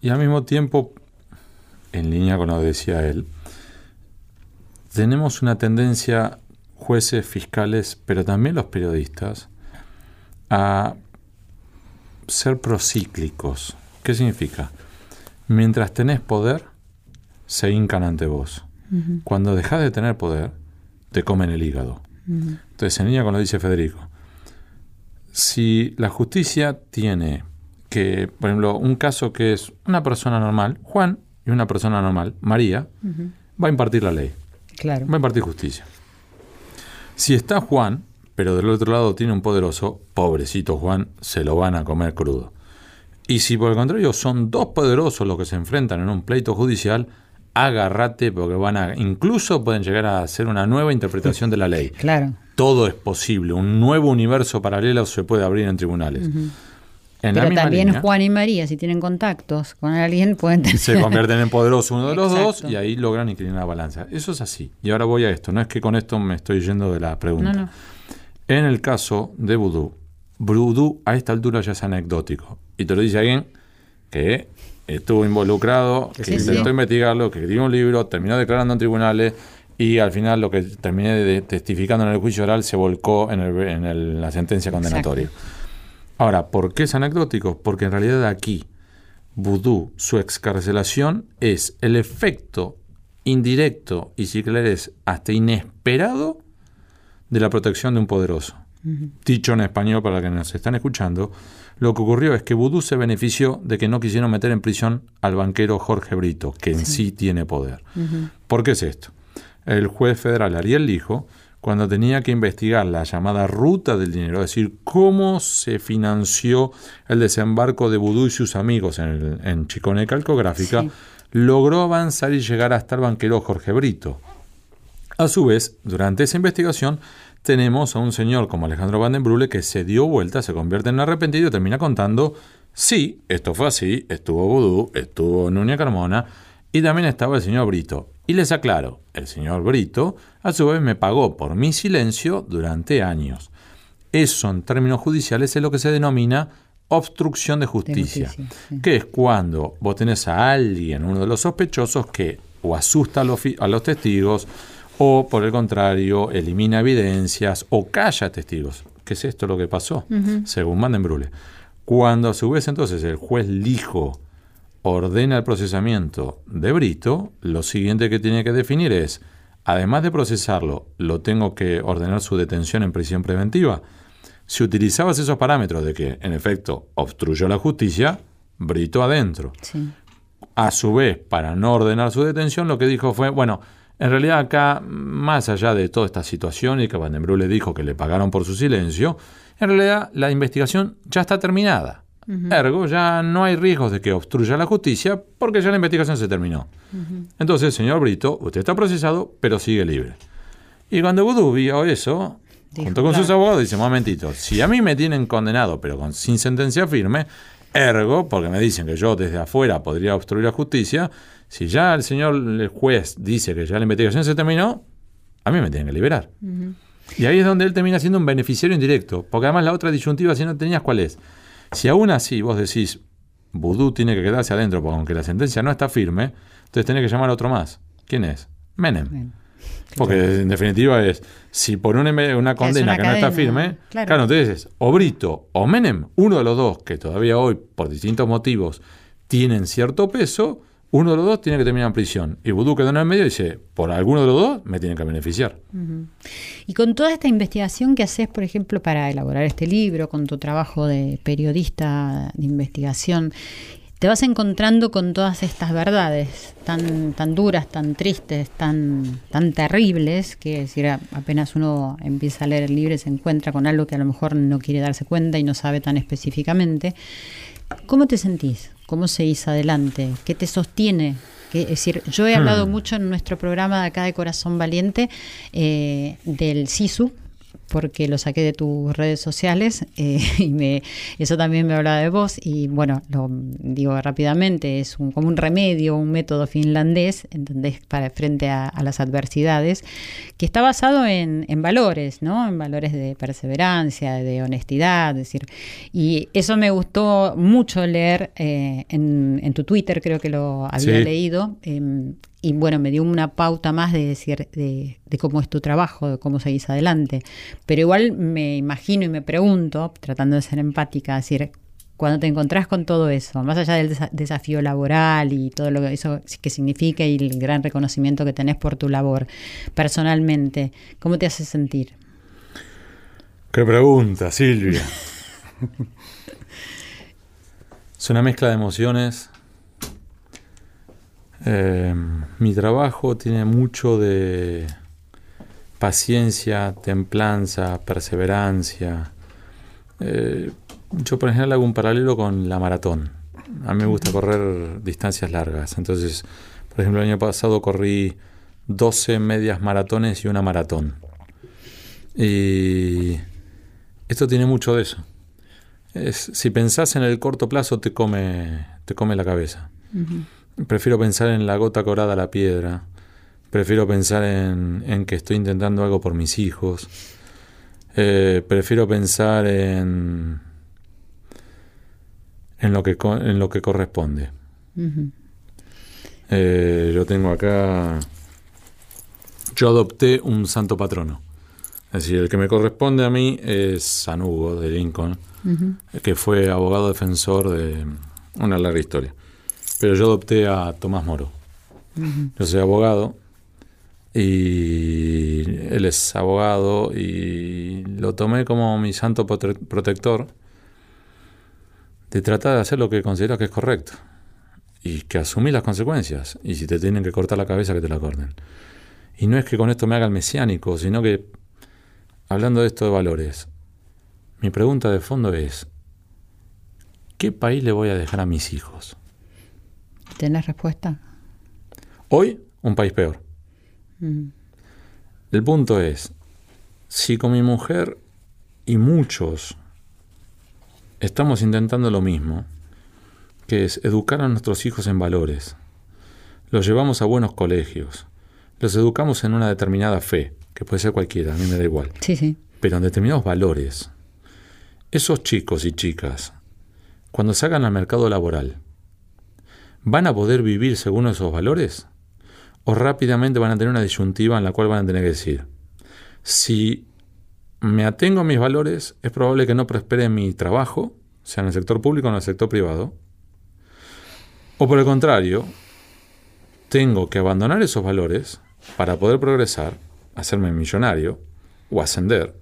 y al mismo tiempo, en línea con lo que decía él, tenemos una tendencia, jueces, fiscales, pero también los periodistas, a ser procíclicos. ¿Qué significa? Mientras tenés poder, se hincan ante vos. Cuando dejas de tener poder, te comen el hígado. Entonces, en línea con lo que dice Federico, si la justicia tiene que, por ejemplo, un caso que es una persona normal, Juan, y una persona normal, María, va a impartir la ley, Claro. va a impartir justicia. Si está Juan, pero del otro lado tiene un poderoso, pobrecito Juan, se lo van a comer crudo. Y si por el contrario son dos poderosos los que se enfrentan en un pleito judicial, agárrate porque van a, incluso pueden llegar a hacer una nueva interpretación de la ley Claro. Todo es posible. Un nuevo universo paralelo se puede abrir en tribunales. En Pero también línea, Juan y María, si tienen contactos con alguien, pueden tener... se convierten en poderosos uno de los Exacto. dos y ahí logran inclinar la balanza. Eso es así. Y ahora voy a esto. No es que con esto me estoy yendo de la pregunta. No, no. En el caso de Vudú, Vudú a esta altura ya es anecdótico. Y te lo dice alguien que estuvo involucrado, que Sí, intentó sí. investigarlo, que escribió un libro, terminó declarando en tribunales y al final lo que terminé de testificando en el juicio oral se volcó en, el- en el- la sentencia condenatoria. Ahora, ¿por qué es anecdótico? Porque en realidad aquí, Vudú, su excarcelación es el efecto indirecto y si querés hasta inesperado de la protección de un poderoso. Dicho en español para los que nos están escuchando, lo que ocurrió es que Vudú se benefició de que no quisieron meter en prisión al banquero Jorge Brito, que en sí, tiene poder. ¿Por qué es esto? El juez federal Ariel Lijo, cuando tenía que investigar la llamada ruta del dinero, es decir, cómo se financió el desembarco de Vudú y sus amigos en, el- en Chicone Calcográfica, Sí. logró avanzar y llegar hasta el banquero Jorge Brito. A su vez, durante esa investigación, tenemos a un señor como Alejandro Van den Brule que se dio vuelta, se convierte en arrepentido y termina contando, sí, esto fue así, estuvo Vudú, estuvo Núñez Carmona y también estaba el señor Brito. Y les aclaro, el señor Brito a su vez me pagó por mi silencio durante años. Eso en términos judiciales es lo que se denomina obstrucción de justicia, justicia, sí. que es cuando vos tenés a alguien, uno de los sospechosos, que o asusta a los, fi- a los testigos o por el contrario elimina evidencias o calla testigos. ¿Qué es esto lo que pasó? Según Mandenbrule. Cuando a su vez entonces el juez Lijo ordena el procesamiento de Brito, lo siguiente que tiene que definir es, además de procesarlo, lo tengo que ordenar su detención en prisión preventiva. Si utilizabas esos parámetros de que, en efecto, obstruyó la justicia, Brito adentro. Sí. A su vez, para no ordenar su detención, lo que dijo fue, bueno, en realidad acá, más allá de toda esta situación y que Van den Brule dijo que le pagaron por su silencio, en realidad la investigación ya está terminada. Ergo, ya no hay riesgos de que obstruya la justicia porque ya la investigación se terminó. Entonces, señor Brito, usted está procesado, pero sigue libre. Y cuando Vudú vio eso, Dijo, junto con claro. sus abogados, dice, momentito, si a mí me tienen condenado, pero con, sin sentencia firme, ergo, porque me dicen que yo desde afuera podría obstruir la justicia, si ya el señor el juez dice que ya la investigación se terminó, a mí me tienen que liberar. Y ahí es donde él termina siendo un beneficiario indirecto, porque además la otra disyuntiva, si no tenías, ¿cuál es? Si aún así vos decís, Vudú tiene que quedarse adentro, porque aunque la sentencia no está firme, entonces tenés que llamar a otro más. ¿Quién es? Menem. Bien. Porque en definitiva es, si por una, una condena una que no está firme, claro. claro. entonces es o Brito o Menem, uno de los dos que todavía hoy, por distintos motivos, tienen cierto peso, uno de los dos tiene que terminar en prisión. Y Vudú quedó en el medio dice, por alguno de los dos me tienen que beneficiar. Y con toda esta investigación que haces, por ejemplo, para elaborar este libro, con tu trabajo de periodista de investigación, te vas encontrando con todas estas verdades tan, tan duras, tan tristes, tan, tan terribles, que a- apenas uno empieza a leer el libro se encuentra con algo que a lo mejor no quiere darse cuenta y no sabe tan específicamente. ¿Cómo te sentís? ¿Cómo seguís adelante? ¿Qué te sostiene? Es decir, yo he hablado mucho en nuestro programa de acá de Corazón Valiente eh, del SISU, porque lo saqué de tus redes sociales eh, y me, eso también me hablaba de vos y bueno, lo digo rápidamente, es un, como un remedio, un método finlandés, ¿entendés? Para frente a, a las adversidades, que está basado en, en valores, ¿no? En valores de perseverancia, de honestidad, es decir, y eso me gustó mucho leer eh, en, en tu Twitter, creo que lo había Sí. leído, eh, y bueno, me dio una pauta más de decir de, de cómo es tu trabajo, de cómo seguís adelante. Pero igual me imagino y me pregunto, tratando de ser empática, decir, cuando te encontrás con todo eso, más allá del desa- desafío laboral y todo lo que eso que significa y el gran reconocimiento que tenés por tu labor, personalmente, ¿cómo te hace sentir? Qué pregunta, Silvia. es una mezcla de emociones. Eh, mi trabajo tiene mucho de paciencia, templanza, perseverancia. Eh, yo, por ejemplo, hago un paralelo con la maratón. A mí me gusta correr distancias largas. Entonces, por ejemplo, el año pasado corrí 12 medias maratones y una maratón. Y esto tiene mucho de eso. Es, si pensás en el corto plazo, te come, te come la cabeza. Prefiero pensar en la gota corada a la piedra. Prefiero pensar en, en que estoy intentando algo por mis hijos. Eh, prefiero pensar en, en, lo que, en lo que corresponde. Eh, yo tengo acá. Yo adopté un santo patrono. Es decir, el que me corresponde a mí es San Hugo de Lincoln, que fue abogado defensor de una larga historia. Pero yo adopté a Tomás Moro. Yo soy abogado y él es abogado y lo tomé como mi santo prote- protector de tratar de hacer lo que considero que es correcto y que asumí las consecuencias y si te tienen que cortar la cabeza que te la corten. Y no es que con esto me haga el mesiánico, sino que hablando de esto de valores, mi pregunta de fondo es, ¿qué país le voy a dejar a mis hijos? ¿Tenés respuesta? Hoy, un país peor. El punto es, si con mi mujer y muchos estamos intentando lo mismo, que es educar a nuestros hijos en valores, los llevamos a buenos colegios, los educamos en una determinada fe, que puede ser cualquiera, a mí me da igual, Sí, sí. pero en determinados valores, esos chicos y chicas, cuando salgan al mercado laboral, ¿van a poder vivir según esos valores? ¿O rápidamente van a tener una disyuntiva en la cual van a tener que decir, si me atengo a mis valores, es probable que no prospere mi trabajo, sea en el sector público o en el sector privado, o por el contrario, tengo que abandonar esos valores para poder progresar, hacerme millonario o ascender.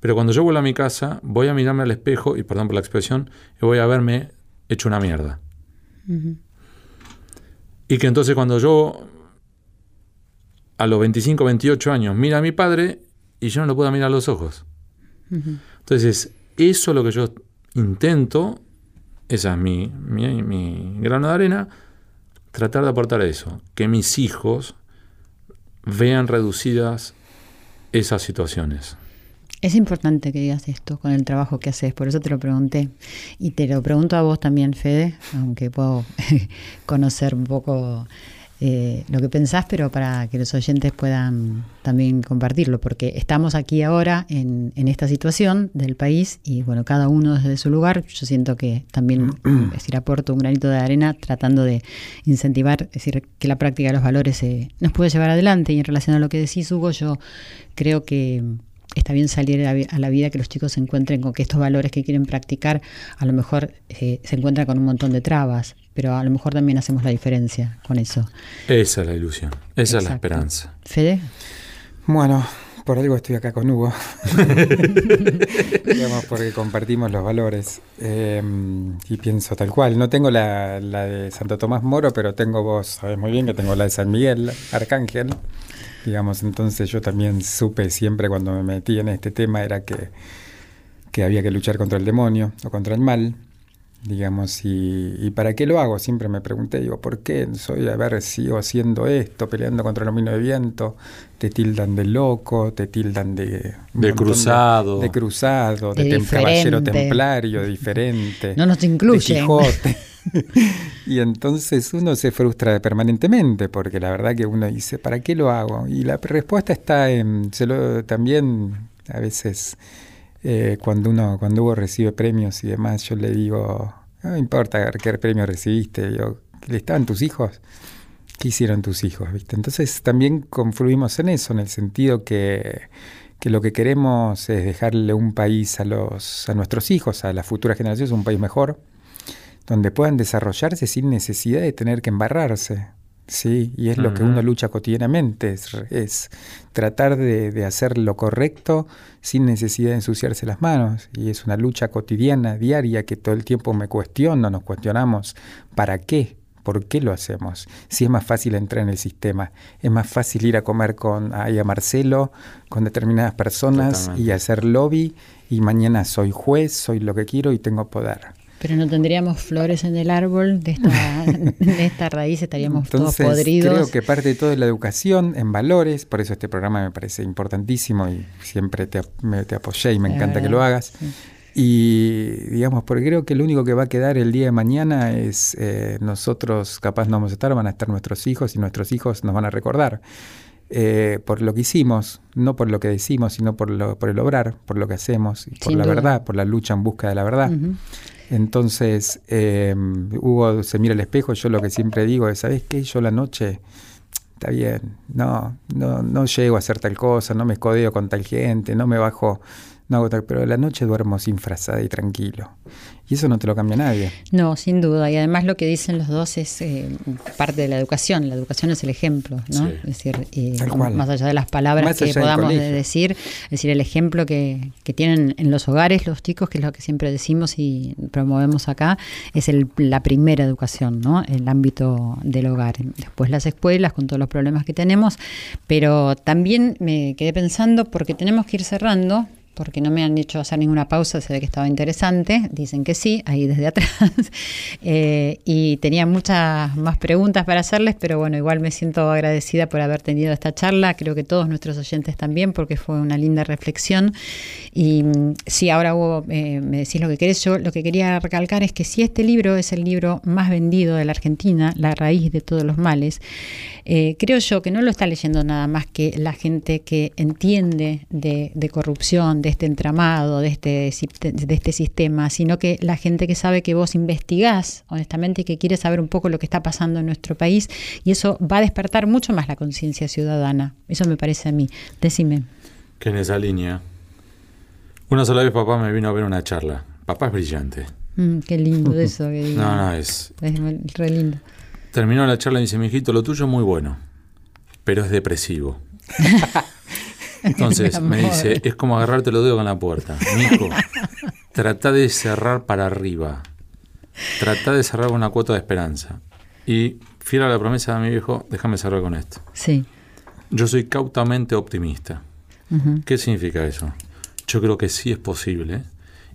Pero cuando yo vuelvo a mi casa, voy a mirarme al espejo, y perdón por la expresión, y voy a verme hecho una mierda. Y que entonces cuando yo a los 25, 28 años mira a mi padre y yo no lo puedo mirar a los ojos. Entonces, eso es lo que yo intento, esa es mi, mi, mi grano de arena, tratar de aportar eso, que mis hijos vean reducidas esas situaciones. Es importante que digas esto con el trabajo que haces, por eso te lo pregunté. Y te lo pregunto a vos también, Fede, aunque puedo conocer un poco eh, lo que pensás, pero para que los oyentes puedan también compartirlo, porque estamos aquí ahora en, en, esta situación del país y bueno, cada uno desde su lugar, yo siento que también decir, aporto un granito de arena tratando de incentivar, es decir, que la práctica de los valores eh, nos puede llevar adelante y en relación a lo que decís, Hugo, yo creo que está bien salir a la vida que los chicos se encuentren con que estos valores que quieren practicar a lo mejor eh, se encuentran con un montón de trabas, pero a lo mejor también hacemos la diferencia con eso. Esa es la ilusión, esa es la esperanza. Fede. Bueno, por algo estoy acá con Hugo. Digamos, porque compartimos los valores. Eh, y pienso tal cual. No tengo la, la, de Santo Tomás Moro, pero tengo vos, sabes muy bien que tengo la de San Miguel, Arcángel digamos, entonces yo también supe siempre cuando me metí en este tema era que, que había que luchar contra el demonio o contra el mal, digamos, y, para qué lo hago, siempre me pregunté, digo, ¿por qué soy, a ver, sigo haciendo esto, peleando contra el dominio de viento, te tildan de loco, te tildan de... De cruzado. De, cruzado, de, caballero templario, diferente. No nos incluye. De Quijote. y entonces uno se frustra permanentemente porque la verdad que uno dice, ¿para qué lo hago? Y la respuesta está en, se también a veces eh, cuando uno, cuando Hugo recibe premios y demás, yo le digo, no importa qué premio recibiste, yo, ¿estaban tus hijos? ¿Qué hicieron tus hijos? ¿viste? Entonces también confluimos en eso, en el sentido que, que lo que queremos es dejarle un país a, los, a nuestros hijos, a las futuras generaciones, un país mejor, donde puedan desarrollarse sin necesidad de tener que embarrarse. Sí, y es lo que uno lucha cotidianamente, es, tratar de, hacer lo correcto sin necesidad de ensuciarse las manos. Y es una lucha cotidiana, diaria, que todo el tiempo me cuestiono, nos cuestionamos, ¿para qué? ¿Por qué lo hacemos? Si es más fácil entrar en el sistema, es más fácil ir a comer con ahí a Marcelo, con determinadas personas y hacer lobby, y mañana soy juez, soy lo que quiero y tengo poder. Pero no tendríamos flores en el árbol de esta, de esta raíz, estaríamos todos podridos. Creo que parte de todo es la educación en valores, por eso este programa me parece importantísimo y siempre te, te apoyé y me encanta que lo hagas. Y digamos, porque creo que lo único que va a quedar el día de mañana es eh, nosotros, capaz no vamos a estar, van a estar nuestros hijos y nuestros hijos nos van a recordar. Eh, por lo que hicimos, no por lo que decimos, sino por, lo, por el obrar, por lo que hacemos, por la verdad, por la lucha en busca de la verdad. Entonces, eh, Hugo se mira al espejo, yo lo que siempre digo es, ¿sabes qué? Yo la noche, está bien, no, no, no llego a hacer tal cosa, no me escodeo con tal gente, no me bajo, no hago tal, pero la noche duermo sin frazada y tranquilo. Y eso no te lo cambia nadie. No, sin duda. Y además lo que dicen los dos es eh, parte de la educación. La educación es el ejemplo, ¿no? Es decir, más allá de las palabras que podamos decir, es decir, el ejemplo que, que, tienen en los hogares los chicos, que es lo que siempre decimos y promovemos acá, es el, la primera educación, ¿no? El ámbito del hogar. Después las escuelas con todos los problemas que tenemos, pero también me quedé pensando porque tenemos que ir cerrando porque no me han hecho hacer ninguna pausa, se ve que estaba interesante, dicen que sí, ahí desde atrás, eh, y tenía muchas más preguntas para hacerles, pero bueno, igual me siento agradecida por haber tenido esta charla, creo que todos nuestros oyentes también, porque fue una linda reflexión, y mm, sí, ahora Hugo, eh, me decís lo que querés, yo lo que quería recalcar es que si este libro es el libro más vendido de la Argentina, La raíz de todos los males, eh, creo yo que no lo está leyendo nada más que la gente que entiende de, de corrupción, de este entramado, de este, de este sistema, sino que la gente que sabe que vos investigás honestamente y que quiere saber un poco lo que está pasando en nuestro país y eso va a despertar mucho más la conciencia ciudadana. Eso me parece a mí. Decime. Que en esa línea. Una sola vez papá me vino a ver una charla. Papá es brillante. Mm, qué lindo eso que No, no, es... Es re lindo. Terminó la charla y dice, mi hijito, lo tuyo es muy bueno, pero es depresivo. Entonces me dice, es como agarrarte los dedos con la puerta. Mijo, trata de cerrar para arriba. Trata de cerrar con una cuota de esperanza. Y fiel a la promesa de mi viejo, déjame cerrar con esto. Sí. Yo soy cautamente optimista. ¿Qué significa eso? Yo creo que sí es posible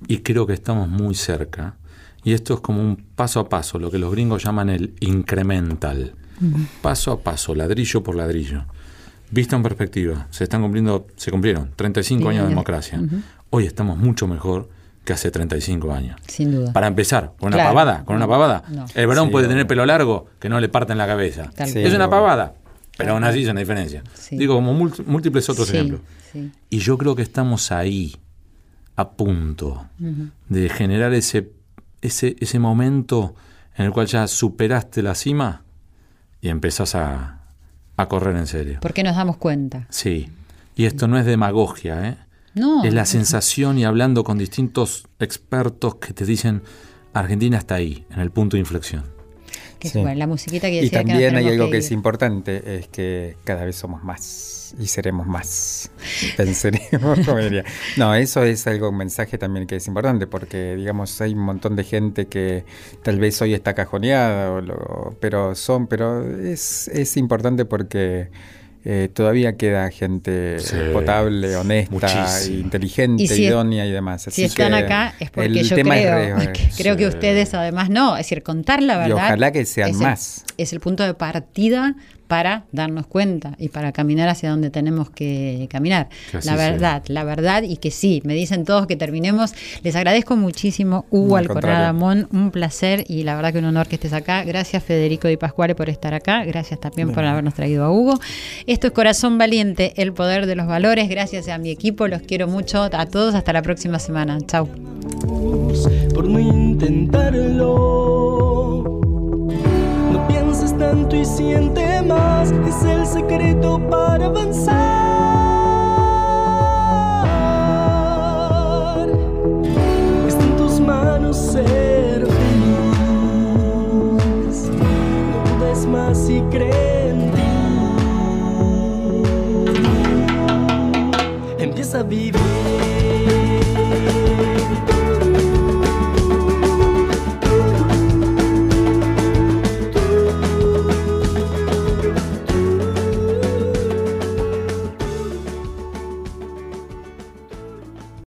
y creo que estamos muy cerca. Y esto es como un paso a paso, lo que los gringos llaman el incremental. Paso a paso, ladrillo por ladrillo. Visto en perspectiva, se están cumpliendo, se cumplieron 35 años de democracia. Hoy estamos mucho mejor que hace 35 años. Sin duda. Para empezar, con una Claro. pavada, con una pavada. No. El varón Sí, puede tener pelo largo que no le parten la cabeza. Sí, es una pavada, pero aún así es una diferencia. Sí. Digo, como múlt- múltiples otros Sí, ejemplos. sí. Y yo creo que estamos ahí, a punto de generar ese, ese, ese momento en el cual ya superaste la cima y empezás a, a correr en serio. ¿Por qué nos damos cuenta? Sí. Y esto no es demagogia, ¿eh? No. es la sensación y hablando con distintos expertos que te dicen, Argentina está ahí, en el punto de inflexión. Que es Sí. bueno, la musiquita que Y que también hay algo que, es importante, es que cada vez somos más y seremos más. Pensaremos, como diría. No, eso es algo, un mensaje también que es importante, porque digamos, hay un montón de gente que tal vez hoy está cajoneada, o lo- pero son, pero es, es importante porque eh, todavía queda gente Sí, potable, honesta, inteligente, Y si es- idónea y demás. Si están que acá es porque el yo tema es creo, re- que- creo que ustedes además no, es decir, contar la Y verdad. ojalá que sean es el- más. es el punto de partida para darnos cuenta y para caminar hacia donde tenemos que caminar. Que La sea. verdad, la verdad y que sí, me dicen todos que terminemos. Les agradezco muchísimo, Hugo No. Amón, un placer y la verdad que un honor que estés acá. Gracias Federico Di Pascuale por estar acá, gracias también por habernos traído a Hugo. Esto es Corazón Valiente, el poder de los valores. Gracias a mi equipo, los quiero mucho a todos. Hasta la próxima semana. Chau. por no intentarlo. Tanto y siente más, es el secreto para avanzar. Está en tus manos ser feliz. No dudes más y cree en ti. Empieza a vivir.